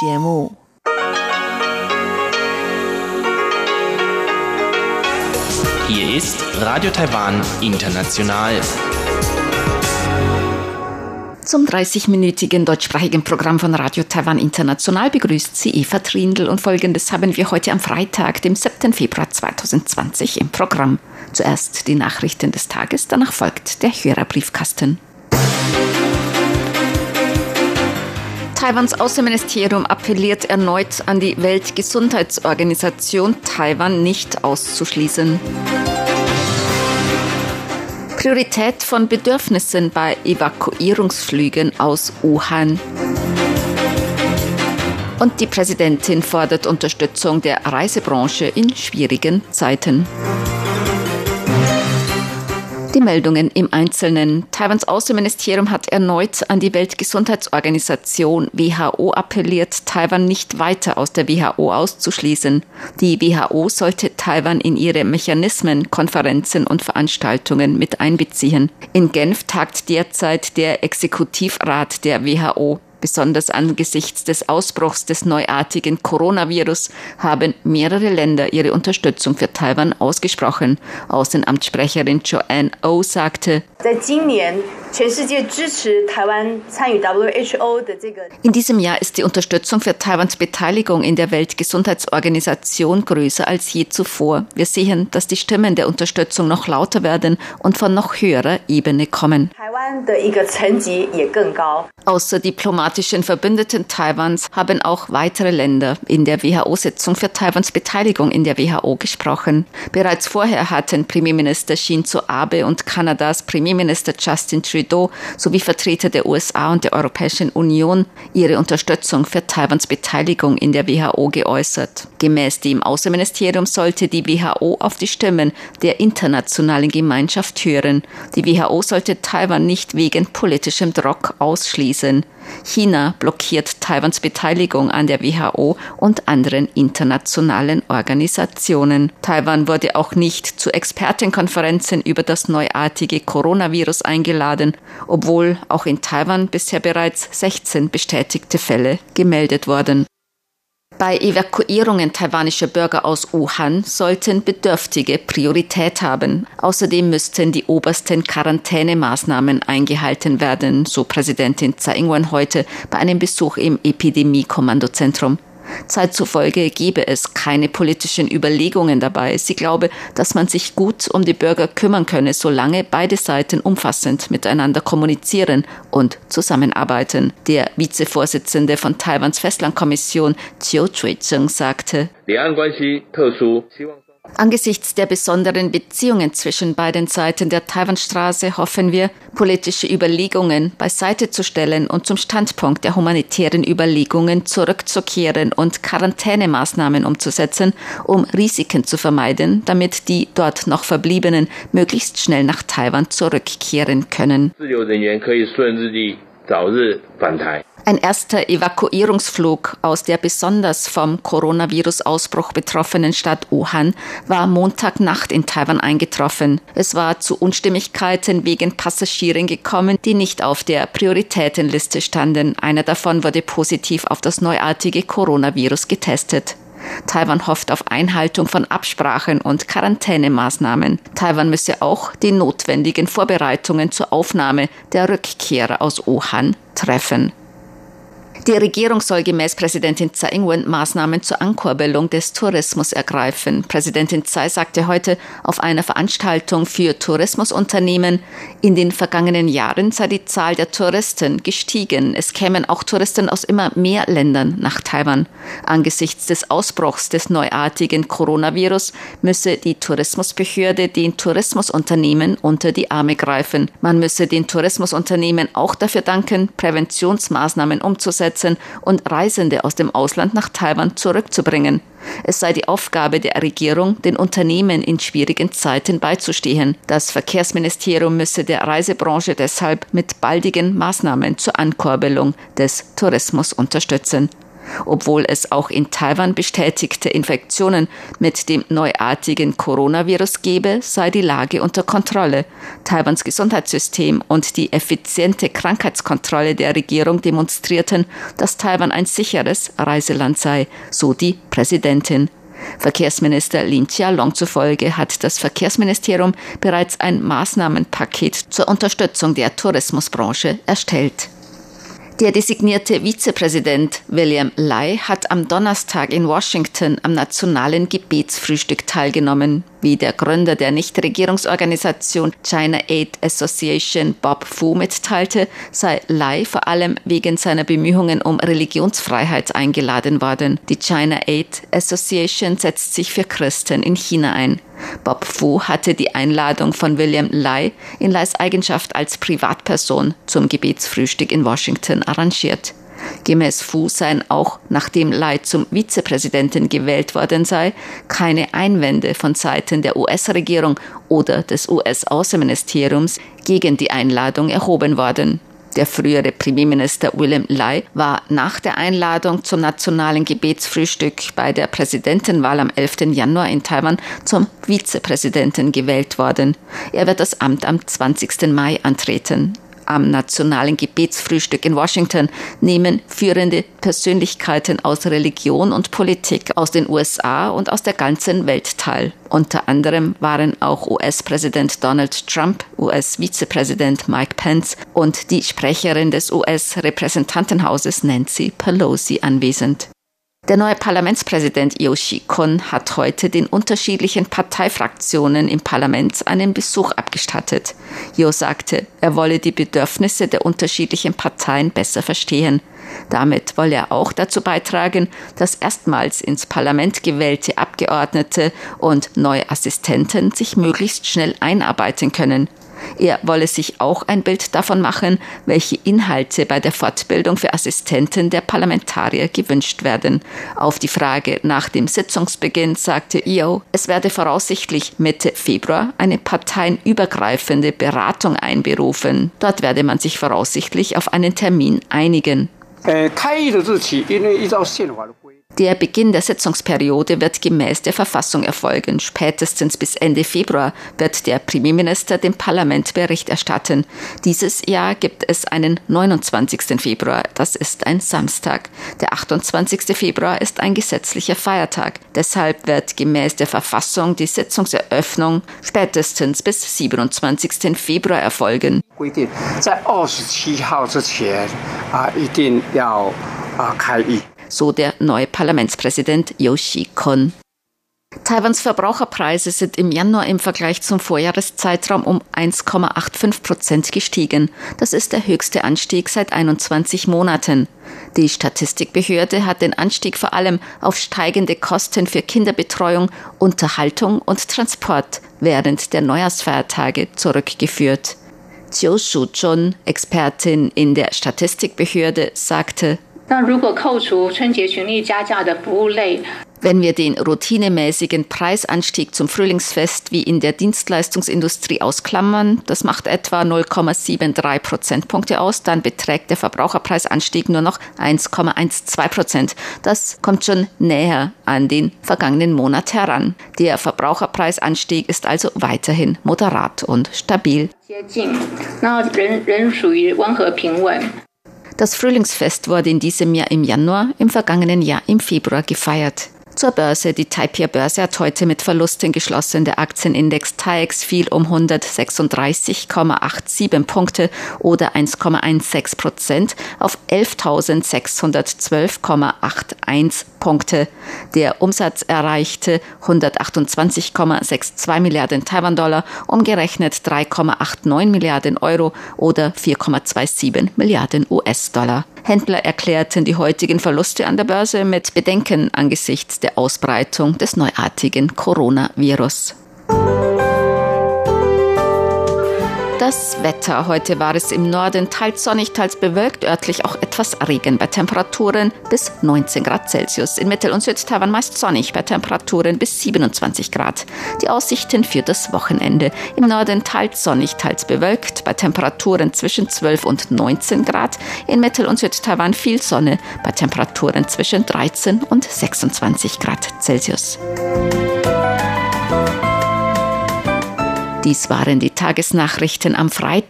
节目。Hier ist Radio Taiwan International. Zum 30-minütigen deutschsprachigen Programm von Radio Taiwan International begrüßt sie Eva Trindl und folgendes haben wir heute am Freitag, dem 7. Februar 2020 im Programm. Zuerst die Nachrichten des Tages, danach folgt der Hörerbriefkasten. Taiwans Außenministerium appelliert erneut an die Weltgesundheitsorganisation, Taiwan nicht auszuschließen. Priorität von Bedürfnissen bei Evakuierungsflügen aus Wuhan. Und die Präsidentin fordert Unterstützung der Reisebranche in schwierigen Zeiten. Die Meldungen im Einzelnen. Taiwans Außenministerium hat erneut an die Weltgesundheitsorganisation WHO appelliert, Taiwan nicht weiter aus der WHO auszuschließen. Die WHO sollte Taiwan in ihre Mechanismen, Konferenzen und Veranstaltungen mit einbeziehen. In Genf tagt derzeit der Exekutivrat der WHO. Besonders angesichts des Ausbruchs des neuartigen Coronavirus haben mehrere Länder ihre Unterstützung für Taiwan ausgesprochen. Außenamtssprecherin Joanne O oh sagte, in diesem Jahr ist die Unterstützung für Taiwans Beteiligung in der Weltgesundheitsorganisation größer als je zuvor. Wir sehen, dass die Stimmen der Unterstützung noch lauter werden und von noch höherer Ebene kommen. Außer diplomatischen Verbündeten Taiwans haben auch weitere Länder in der WHO-Sitzung für Taiwans Beteiligung in der WHO gesprochen. Bereits vorher hatten Premierminister Shinzo Abe und Kanadas Premierminister Justin Trudeau sowie Vertreter der USA und der Europäischen Union ihre Unterstützung für Taiwans Beteiligung in der WHO geäußert. Gemäß dem Außenministerium sollte die WHO auf die Stimmen der internationalen Gemeinschaft hören. Die WHO sollte Taiwan nicht wegen politischem Druck ausschließen. China blockiert Taiwans Beteiligung an der WHO und anderen internationalen Organisationen. Taiwan wurde auch nicht zu Expertenkonferenzen über das neuartige Coronavirus eingeladen, obwohl auch in Taiwan bisher bereits 16 bestätigte Fälle gemeldet wurden. Bei Evakuierungen taiwanischer Bürger aus Wuhan sollten Bedürftige Priorität haben. Außerdem müssten die obersten Quarantänemaßnahmen eingehalten werden, so Präsidentin Tsai Ing-wen heute bei einem Besuch im Epidemie-Kommandozentrum. Zeit zufolge gebe es keine politischen Überlegungen dabei. Sie glaube, dass man sich gut um die Bürger kümmern könne, solange beide Seiten umfassend miteinander kommunizieren und zusammenarbeiten. Der Vizevorsitzende von Taiwans Festlandkommission Chiu Chui-cheng sagte, Angesichts der besonderen Beziehungen zwischen beiden Seiten der Taiwanstraße hoffen wir, politische Überlegungen beiseite zu stellen und zum Standpunkt der humanitären Überlegungen zurückzukehren und Quarantänemaßnahmen umzusetzen, um Risiken zu vermeiden, damit die dort noch Verbliebenen möglichst schnell nach Taiwan zurückkehren können. Ein erster Evakuierungsflug aus der besonders vom Coronavirus-Ausbruch betroffenen Stadt Wuhan war Montagnacht in Taiwan eingetroffen. Es war zu Unstimmigkeiten wegen Passagieren gekommen, die nicht auf der Prioritätenliste standen. Einer davon wurde positiv auf das neuartige Coronavirus getestet. Taiwan hofft auf Einhaltung von Absprachen und Quarantänemaßnahmen. Taiwan müsse auch die notwendigen Vorbereitungen zur Aufnahme der Rückkehrer aus Wuhan treffen. Die Regierung soll gemäß Präsidentin Tsai Ing-wen Maßnahmen zur Ankurbelung des Tourismus ergreifen. Präsidentin Tsai sagte heute auf einer Veranstaltung für Tourismusunternehmen, in den vergangenen Jahren sei die Zahl der Touristen gestiegen. Es kämen auch Touristen aus immer mehr Ländern nach Taiwan. Angesichts des Ausbruchs des neuartigen Coronavirus müsse die Tourismusbehörde den Tourismusunternehmen unter die Arme greifen. Man müsse den Tourismusunternehmen auch dafür danken, Präventionsmaßnahmen umzusetzen umzusetzen und Reisende aus dem Ausland nach Taiwan zurückzubringen. Es sei die Aufgabe der Regierung, den Unternehmen in schwierigen Zeiten beizustehen. Das Verkehrsministerium müsse der Reisebranche deshalb mit baldigen Maßnahmen zur Ankurbelung des Tourismus unterstützen. Obwohl es auch in Taiwan bestätigte Infektionen mit dem neuartigen Coronavirus gebe, sei die Lage unter Kontrolle. Taiwans Gesundheitssystem und die effiziente Krankheitskontrolle der Regierung demonstrierten, dass Taiwan ein sicheres Reiseland sei, so die Präsidentin. Verkehrsminister Lin Chia-long zufolge hat das Verkehrsministerium bereits ein Maßnahmenpaket zur Unterstützung der Tourismusbranche erstellt. Der designierte Vizepräsident William Lai hat am Donnerstag in Washington am nationalen Gebetsfrühstück teilgenommen. Wie der Gründer der Nichtregierungsorganisation China Aid Association Bob Fu mitteilte, sei Lai vor allem wegen seiner Bemühungen um Religionsfreiheit eingeladen worden. Die China Aid Association setzt sich für Christen in China ein. Bob Fu hatte die Einladung von William Lai in Lais Eigenschaft als Privatperson zum Gebetsfrühstück in Washington arrangiert. Gemäß Fu seien auch, nachdem Lai zum Vizepräsidenten gewählt worden sei, keine Einwände von Seiten der US-Regierung oder des US-Außenministeriums gegen die Einladung erhoben worden. Der frühere Premierminister William Lai war nach der Einladung zum nationalen Gebetsfrühstück bei der Präsidentenwahl am 11. Januar in Taiwan zum Vizepräsidenten gewählt worden. Er wird das Amt am 20. Mai antreten. Am nationalen Gebetsfrühstück in Washington nehmen führende Persönlichkeiten aus Religion und Politik aus den USA und aus der ganzen Welt teil. Unter anderem waren auch US-Präsident Donald Trump, US-Vizepräsident Mike Pence und die Sprecherin des US-Repräsentantenhauses Nancy Pelosi anwesend. Der neue Parlamentspräsident Yoshi Kon hat heute den unterschiedlichen Parteifraktionen im Parlament einen Besuch abgestattet. Yo sagte, er wolle die Bedürfnisse der unterschiedlichen Parteien besser verstehen. Damit wolle er auch dazu beitragen, dass erstmals ins Parlament gewählte Abgeordnete und neue Assistenten sich möglichst schnell einarbeiten können. Er wolle sich auch ein Bild davon machen, welche Inhalte bei der Fortbildung für Assistenten der Parlamentarier gewünscht werden. Auf die Frage nach dem Sitzungsbeginn sagte Io, es werde voraussichtlich Mitte Februar eine parteienübergreifende Beratung einberufen. Dort werde man sich voraussichtlich auf einen Termin einigen. 呃，开议的日期因为依照宪法的规。 Der Beginn der Sitzungsperiode wird gemäß der Verfassung erfolgen. Spätestens bis Ende Februar wird der Premierminister dem Parlament Bericht erstatten. Dieses Jahr gibt es einen 29. Februar. Das ist ein Samstag. Der 28. Februar ist ein gesetzlicher Feiertag. Deshalb wird gemäß der Verfassung die Sitzungseröffnung spätestens bis 27. Februar erfolgen. 规 so der neue Parlamentspräsident Yoshi Kon. Taiwans Verbraucherpreise sind im Januar im Vergleich zum Vorjahreszeitraum um 1,85 Prozent gestiegen. Das ist der höchste Anstieg seit 21 Monaten. Die Statistikbehörde hat den Anstieg vor allem auf steigende Kosten für Kinderbetreuung, Unterhaltung und Transport während der Neujahrsfeiertage zurückgeführt. Chiu Shu-chun, Expertin in der Statistikbehörde, sagte, 那如果扣除春节群力加价的服务类，wenn wir den routinemäßigen Preisanstieg zum Frühlingsfest wie in der Dienstleistungsindustrie ausklammern, das macht etwa 0,73 Prozentpunkte aus, dann beträgt der Verbraucherpreisanstieg nur noch 1,12 Prozent. Das kommt schon näher an den vergangenen Monat heran. Der Verbraucherpreisanstieg ist also weiterhin moderat und stabil. Das Frühlingsfest wurde in diesem Jahr im Januar, im vergangenen Jahr im Februar gefeiert. Zur Börse. Die Taipei-Börse hat heute mit Verlusten geschlossen. Der Aktienindex TAIEX fiel um 136,87 Punkte oder 1,16 Prozent auf 11.612,81 Punkte. Der Umsatz erreichte 128,62 Milliarden Taiwan-Dollar, umgerechnet 3,89 Milliarden Euro oder 4,27 Milliarden US-Dollar. Händler erklärten die heutigen Verluste an der Börse mit Bedenken angesichts der Ausbreitung des neuartigen Coronavirus. Das Wetter. Heute war es im Norden teils sonnig, teils bewölkt, örtlich auch etwas Regen bei Temperaturen bis 19 Grad Celsius. In Mittel- und Südtaiwan meist sonnig bei Temperaturen bis 27 Grad. Die Aussichten für das Wochenende. Im Norden teils sonnig, teils bewölkt bei Temperaturen zwischen 12 und 19 Grad. In Mittel- und Südtaiwan viel Sonne bei Temperaturen zwischen 13 und 26 Grad Celsius. Dies waren die Tagesnachrichten am Freitag.